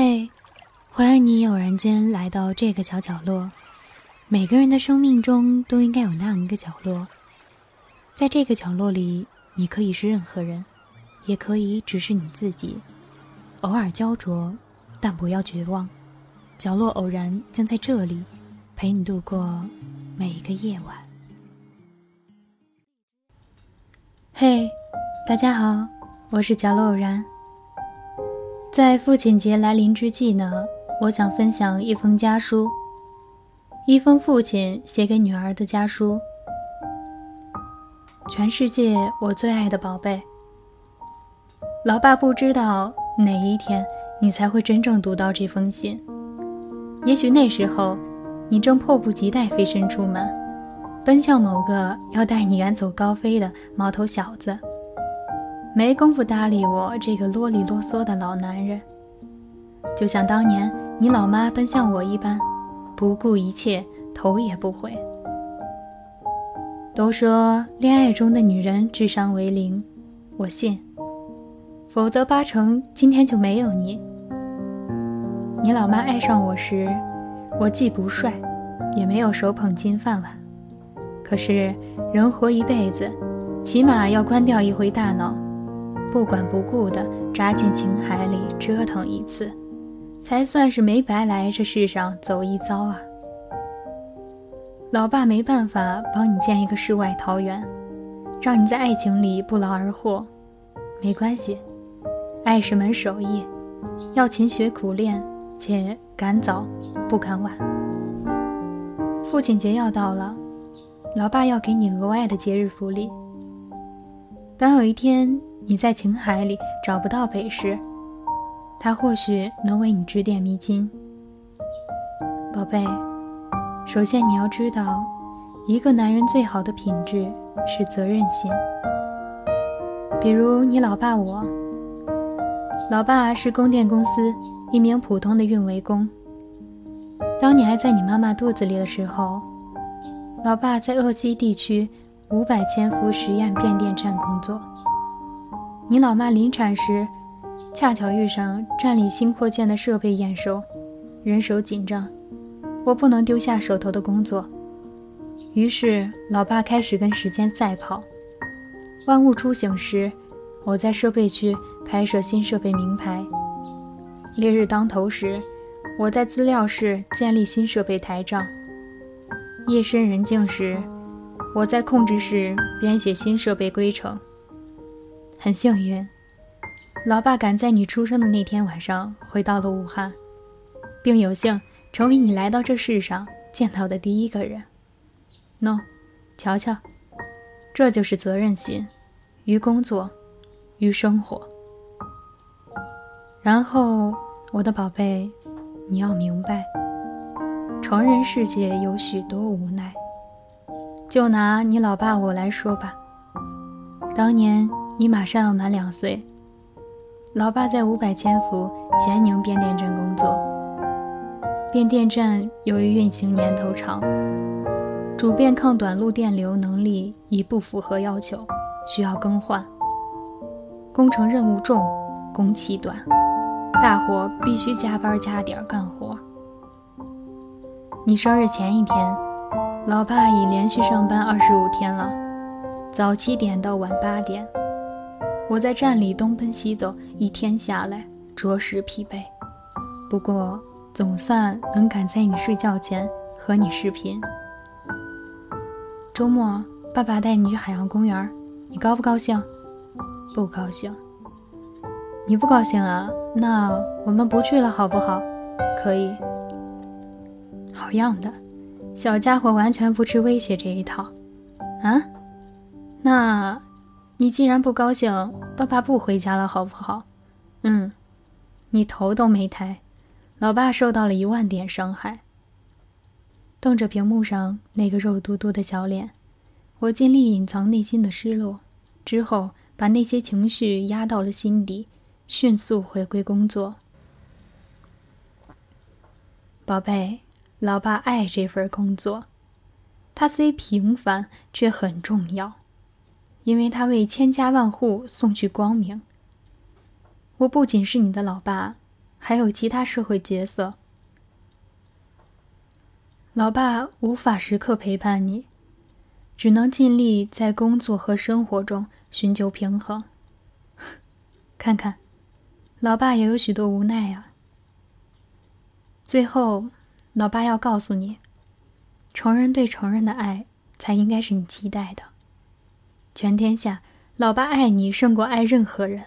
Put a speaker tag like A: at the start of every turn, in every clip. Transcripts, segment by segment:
A: 嘿，欢迎你偶然间来到这个小角落。每个人的生命中都应该有那样一个角落，在这个角落里，你可以是任何人，也可以只是你自己。偶尔焦灼，但不要绝望。角落偶然将在这里，陪你度过每一个夜晚。嘿，大家好，我是角落偶然。在父亲节来临之际呢，我想分享一封家书，一封父亲写给女儿的家书。全世界我最爱的宝贝，老爸不知道哪一天你才会真正读到这封信。也许那时候，你正迫不及待飞身出门，奔向某个要带你远走高飞的毛头小子。没工夫搭理我这个啰里啰嗦的老男人，就像当年你老妈奔向我一般，不顾一切，头也不回。都说恋爱中的女人智商为零，我信，否则八成今天就没有你。你老妈爱上我时，我既不帅，也没有手捧金饭碗，可是人活一辈子，起码要关掉一回大脑。不管不顾地扎进情海里折腾一次，才算是没白来这世上走一遭啊！老爸没办法帮你建一个世外桃源，让你在爱情里不劳而获，没关系，爱是门手艺，要勤学苦练，且赶早不赶晚。父亲节要到了，老爸要给你额外的节日福利。当有一天。你在情海里找不到北时，他或许能为你指点迷津。宝贝，首先你要知道，一个男人最好的品质是责任心。比如你老爸我，老爸是供电公司一名普通的运维工。当你还在你妈妈肚子里的时候，老爸在鄂西地区五百千伏实验变电站工作。你老妈临产时，恰巧遇上站里新扩建的设备验收，人手紧张，我不能丢下手头的工作。于是，老爸开始跟时间赛跑。万物初醒时，我在设备区拍摄新设备名牌；烈日当头时，我在资料室建立新设备台账；夜深人静时，我在控制室编写新设备规程。很幸运，老爸赶在你出生的那天晚上回到了武汉，并有幸成为你来到这世上见到的第一个人。喏，瞧瞧，这就是责任心，于工作，于生活。然后，我的宝贝，你要明白，成人世界有许多无奈。就拿你老爸我来说吧，当年。你马上要满两岁，老爸在五百千伏咸宁变电站工作。变电站由于运行年头长，主变抗短路电流能力已不符合要求，需要更换。工程任务重，工期短，大伙必须加班加点干活。你生日前一天，老爸已连续上班二十五天了，早七点到晚八点。我在站里东奔西走，一天下来着实疲惫。不过总算能赶在你睡觉前和你视频。周末爸爸带你去海洋公园，你高不高兴？不高兴。你不高兴啊？那我们不去了好不好？可以。好样的，小家伙完全不吃威胁这一套。啊？那？你既然不高兴，爸爸不回家了，好不好？嗯，你头都没抬，老爸受到了一万点伤害。瞪着屏幕上那个肉嘟嘟的小脸，我尽力隐藏内心的失落，之后把那些情绪压到了心底，迅速回归工作。宝贝，老爸爱这份工作，他虽平凡，却很重要。因为他为千家万户送去光明。我不仅是你的老爸，还有其他社会角色。老爸无法时刻陪伴你，只能尽力在工作和生活中寻求平衡。看看，老爸也有许多无奈啊。最后，老爸要告诉你，成人对成人的爱才应该是你期待的。全天下，老爸爱你胜过爱任何人。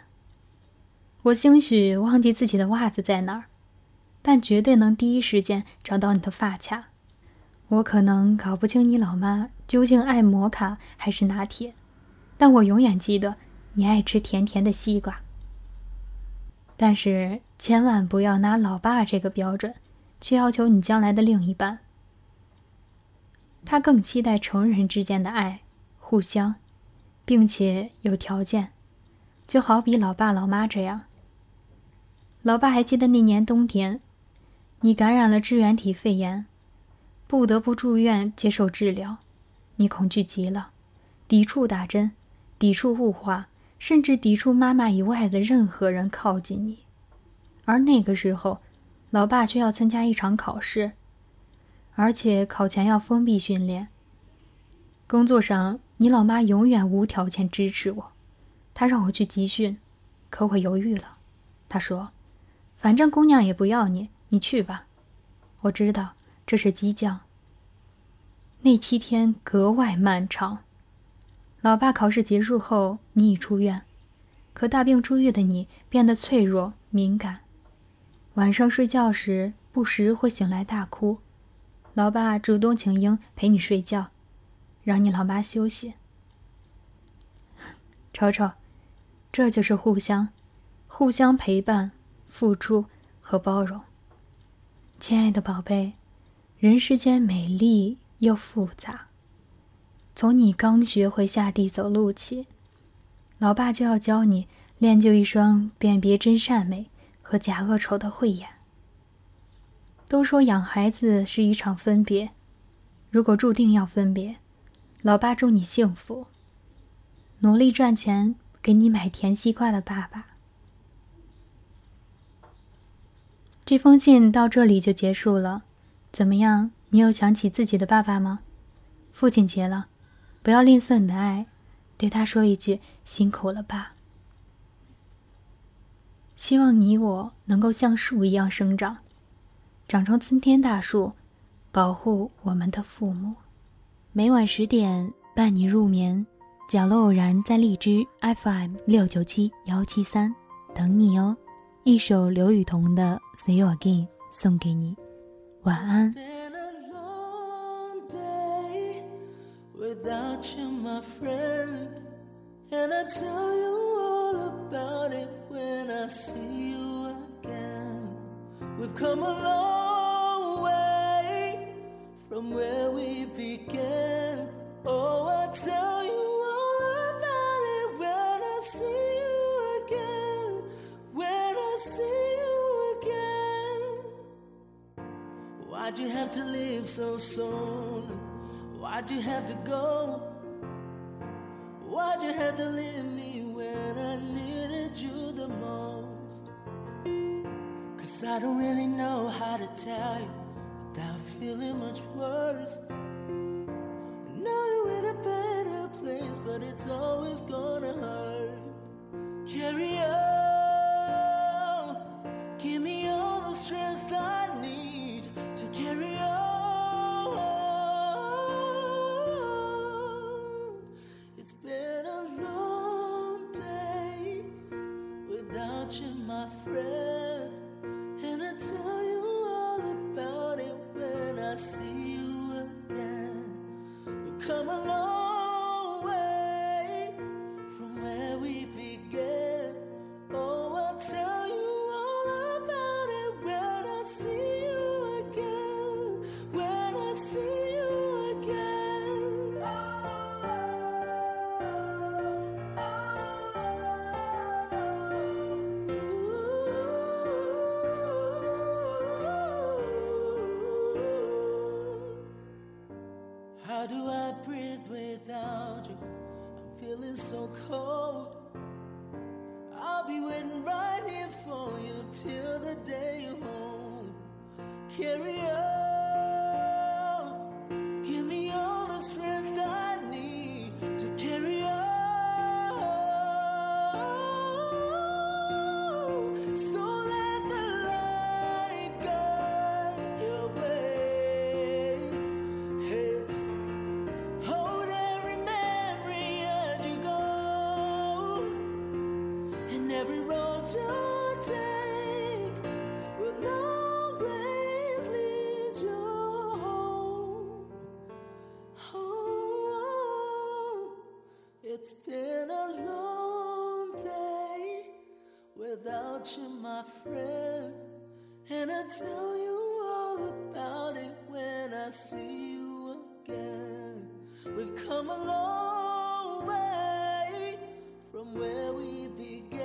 A: 我兴许忘记自己的袜子在哪儿，但绝对能第一时间找到你的发卡。我可能搞不清你老妈究竟爱摩卡还是拿铁，但我永远记得你爱吃甜甜的西瓜。但是千万不要拿老爸这个标准，去要求你将来的另一半。他更期待成人之间的爱，互相，并且有条件，就好比老爸老妈这样。老爸还记得那年冬天，你感染了支原体肺炎，不得不住院接受治疗。你恐惧极了，抵触打针，抵触雾化，甚至抵触妈妈以外的任何人靠近你。而那个时候，老爸却要参加一场考试，而且考前要封闭训练。工作上，你老妈永远无条件支持我，她让我去集训，可我犹豫了。她说。反正姑娘也不要你，你去吧。我知道这是激将。那七天格外漫长。老爸考试结束后，你已出院，可大病初愈的你变得脆弱敏感，晚上睡觉时不时会醒来大哭。老爸主动请缨陪你睡觉，让你老妈休息。瞅瞅，这就是互相，互相陪伴。付出和包容，亲爱的宝贝，人世间美丽又复杂。从你刚学会下地走路起，老爸就要教你练就一双辨别真善美和假恶丑的慧眼。都说养孩子是一场分别，如果注定要分别，老爸祝你幸福。努力赚钱给你买甜西瓜的爸爸。这封信到这里就结束了，怎么样？你有想起自己的爸爸吗？父亲节了，不要吝啬你的爱，对他说一句辛苦了，爸。希望你我能够像树一样生长，长成参天大树，保护我们的父母。每晚十点伴你入眠，角落偶然在荔枝 FM 六九七幺七三等你哦。一首刘雨桐的《See You Again》送给你，晚安。From where we began. Oh, I tell you all about it when I see. You again. When I see you again. Why'd you have to leave so soon? Why'd you have to go? Why'd you have to leave me when I needed you the most? Cause I don't really know how to tell you without feeling much worse. I know you're in a better place, but it's always gonna hurt. Carry on, give me all the strength I need to carry on. It's been a long day without you, my friend. How do I breathe without you? I'm feeling so cold. I'll be waiting right here for you till the day
B: you're home. Carry on. It's been a long day without you, my friend. And I tell you all about it when I see you again. We've come a long way from where we began.